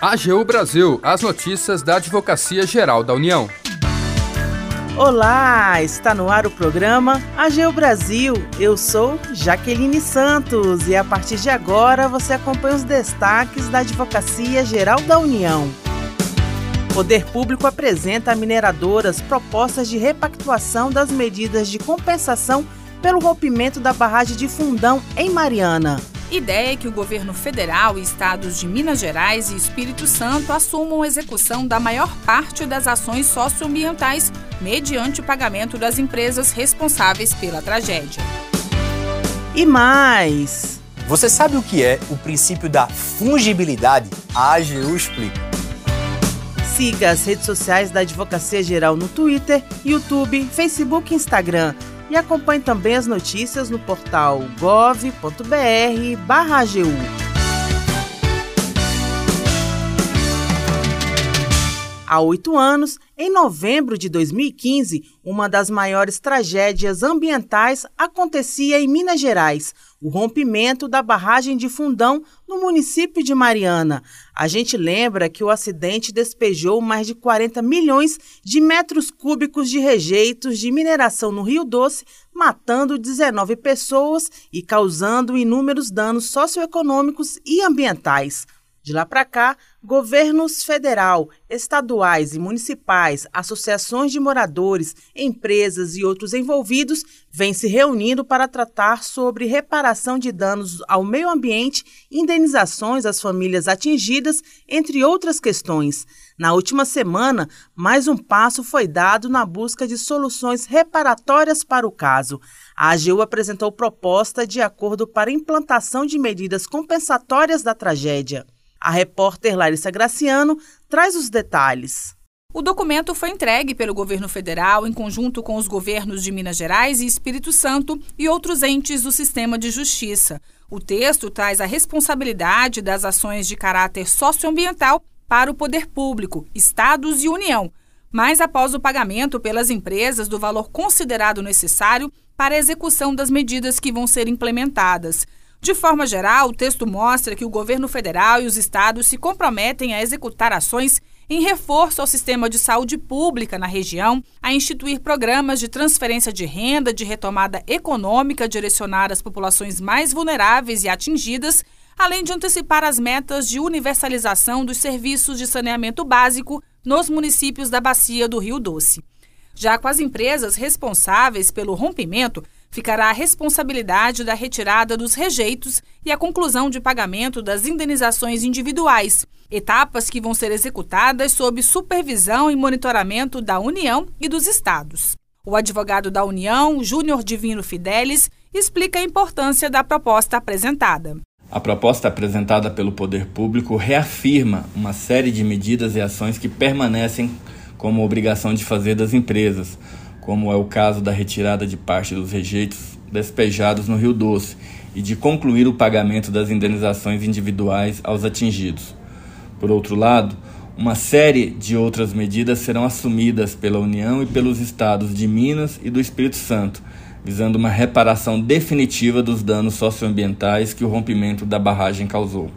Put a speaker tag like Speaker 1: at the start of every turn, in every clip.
Speaker 1: AGU Brasil, as notícias da Advocacia Geral da União.
Speaker 2: Olá, está no ar o programa AGU Brasil. Eu sou Jaqueline Santos e a partir de agora você acompanha os destaques da Advocacia Geral da União. Poder Público apresenta a mineradoras propostas de repactuação das medidas de compensação pelo rompimento da barragem de Fundão em Mariana.
Speaker 3: Ideia é que o governo federal e estados de Minas Gerais e Espírito Santo assumam a execução da maior parte das ações socioambientais mediante o pagamento das empresas responsáveis pela tragédia.
Speaker 2: E mais.
Speaker 4: Você sabe o que é o princípio da fungibilidade? A AGU explica.
Speaker 2: Siga as redes sociais da Advocacia Geral no Twitter, YouTube, Facebook e Instagram. E acompanhe também as notícias no portal gov.br/agu. Há oito anos, em novembro de 2015, uma das maiores tragédias ambientais acontecia em Minas Gerais, o rompimento da barragem de Fundão no município de Mariana. A gente lembra que o acidente despejou mais de 40 milhões de metros cúbicos de rejeitos de mineração no Rio Doce, matando 19 pessoas e causando inúmeros danos socioeconômicos e ambientais. De lá para cá, governos federal, estaduais e municipais, associações de moradores, empresas e outros envolvidos vêm se reunindo para tratar sobre reparação de danos ao meio ambiente, indenizações às famílias atingidas, entre outras questões. Na última semana, mais um passo foi dado na busca de soluções reparatórias para o caso. A AGU apresentou proposta de acordo para implantação de medidas compensatórias da tragédia. A repórter Larissa Graciano traz os detalhes.
Speaker 3: O documento foi entregue pelo governo federal em conjunto com os governos de Minas Gerais e Espírito Santo e outros entes do sistema de justiça. O texto traz a responsabilidade das ações de caráter socioambiental para o poder público, estados e União, mas após o pagamento pelas empresas do valor considerado necessário para a execução das medidas que vão ser implementadas. De forma geral, o texto mostra que o governo federal e os estados se comprometem a executar ações em reforço ao sistema de saúde pública na região, a instituir programas de transferência de renda de retomada econômica direcionar às populações mais vulneráveis e atingidas, além de antecipar as metas de universalização dos serviços de saneamento básico nos municípios da bacia do Rio Doce. Já com as empresas responsáveis pelo rompimento, ficará a responsabilidade da retirada dos rejeitos e a conclusão de pagamento das indenizações individuais, etapas que vão ser executadas sob supervisão e monitoramento da União e dos Estados. O advogado da União, Júnior Divino Fidelis, explica a importância da proposta apresentada.
Speaker 5: A proposta apresentada pelo Poder Público reafirma uma série de medidas e ações que permanecem como obrigação de fazer das empresas, como é o caso da retirada de parte dos rejeitos despejados no Rio Doce e de concluir o pagamento das indenizações individuais aos atingidos. Por outro lado, uma série de outras medidas serão assumidas pela União e pelos estados de Minas e do Espírito Santo, visando uma reparação definitiva dos danos socioambientais que o rompimento da barragem causou.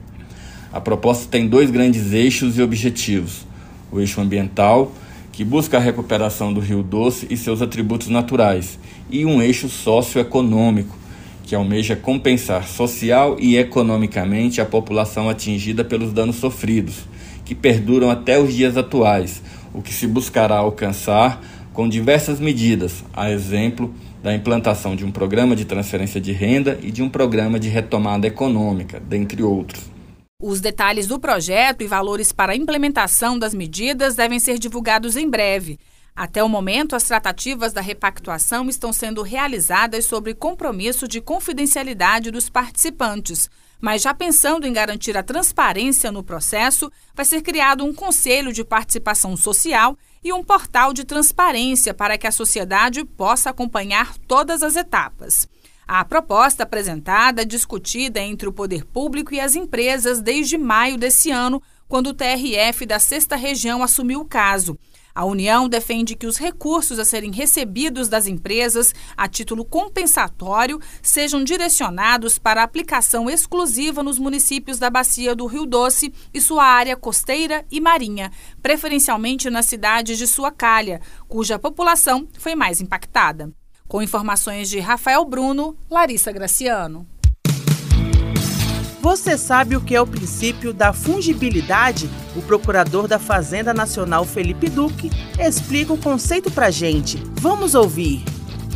Speaker 5: A proposta tem dois grandes eixos e objetivos: o eixo ambiental, que busca a recuperação do Rio Doce e seus atributos naturais, e um eixo socioeconômico, que almeja compensar social e economicamente a população atingida pelos danos sofridos, que perduram até os dias atuais, o que se buscará alcançar com diversas medidas, a exemplo da implantação de um programa de transferência de renda e de um programa de retomada econômica, dentre outros.
Speaker 3: Os detalhes do projeto e valores para a implementação das medidas devem ser divulgados em breve. Até o momento, as tratativas da repactuação estão sendo realizadas sobre compromisso de confidencialidade dos participantes. Mas já pensando em garantir a transparência no processo, vai ser criado um conselho de participação social e um portal de transparência para que a sociedade possa acompanhar todas as etapas. A proposta apresentada discutida entre o poder público e as empresas desde maio desse ano, quando o TRF da Sexta Região assumiu o caso. A União defende que os recursos a serem recebidos das empresas a título compensatório sejam direcionados para aplicação exclusiva nos municípios da Bacia do Rio Doce e sua área costeira e marinha, preferencialmente nas cidades de sua calha, cuja população foi mais impactada. Com informações de Rafael Bruno, Larissa Graciano.
Speaker 2: Você sabe o que é o princípio da fungibilidade? O procurador da Fazenda Nacional Felipe Duque explica o conceito para gente. Vamos ouvir.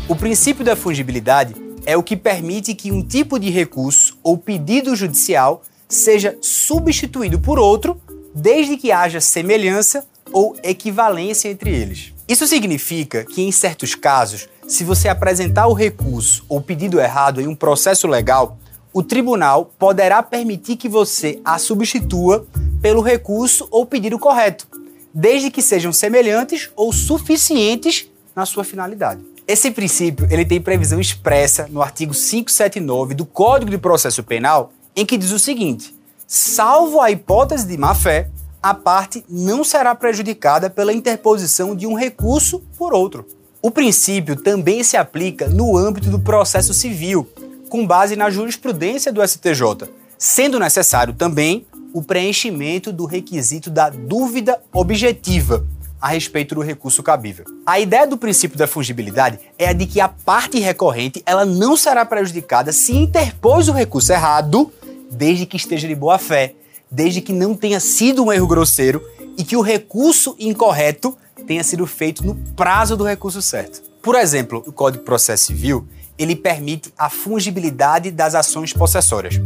Speaker 4: O princípio da fungibilidade é o que permite que um tipo de recurso ou pedido judicial seja substituído por outro, desde que haja semelhança ou equivalência entre eles. Isso significa que, em certos casos, se você apresentar o recurso ou pedido errado em um processo legal, o tribunal poderá permitir que você a substitua pelo recurso ou pedido correto, desde que sejam semelhantes ou suficientes na sua finalidade. Esse princípio ele tem previsão expressa no artigo 579 do Código de Processo Penal, em que diz o seguinte: salvo a hipótese de má-fé, a parte não será prejudicada pela interposição de um recurso por outro. O princípio também se aplica no âmbito do processo civil, com base na jurisprudência do STJ, sendo necessário também o preenchimento do requisito da dúvida objetiva a respeito do recurso cabível. A ideia do princípio da fungibilidade é a de que a parte recorrente ela não será prejudicada se interpôs o recurso errado, desde que esteja de boa fé, desde que não tenha sido um erro grosseiro e que o recurso incorreto tenha sido feito no prazo do recurso certo. Por exemplo, o Código de Processo Civil ele permite a fungibilidade das ações possessórias.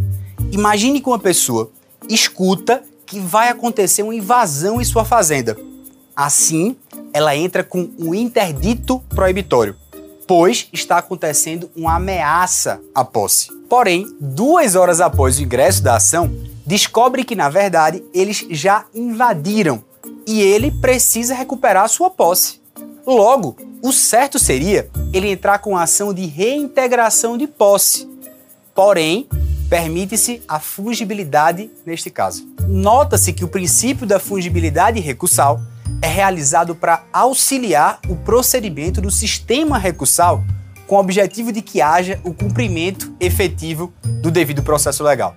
Speaker 4: Imagine que uma pessoa escuta que vai acontecer uma invasão em sua fazenda. Assim, ela entra com um interdito proibitório, pois está acontecendo uma ameaça à posse. Porém, duas horas após o ingresso da ação, descobre que, na verdade, eles já invadiram e ele precisa recuperar sua posse. Logo, o certo seria ele entrar com a ação de reintegração de posse. Porém, permite-se a fungibilidade neste caso. Nota-se que o princípio da fungibilidade recursal é realizado para auxiliar o procedimento do sistema recursal com o objetivo de que haja o cumprimento efetivo do devido processo legal.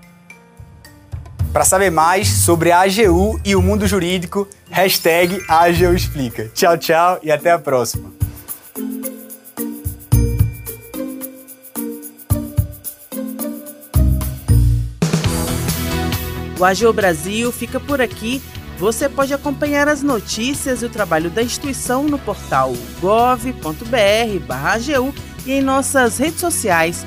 Speaker 4: Para saber mais sobre a AGU e o mundo jurídico, hashtag AGU Explica. Tchau, tchau e até a próxima.
Speaker 2: O AGU Brasil fica por aqui. Você pode acompanhar as notícias e o trabalho da instituição no portal gov.br/agu e em nossas redes sociais.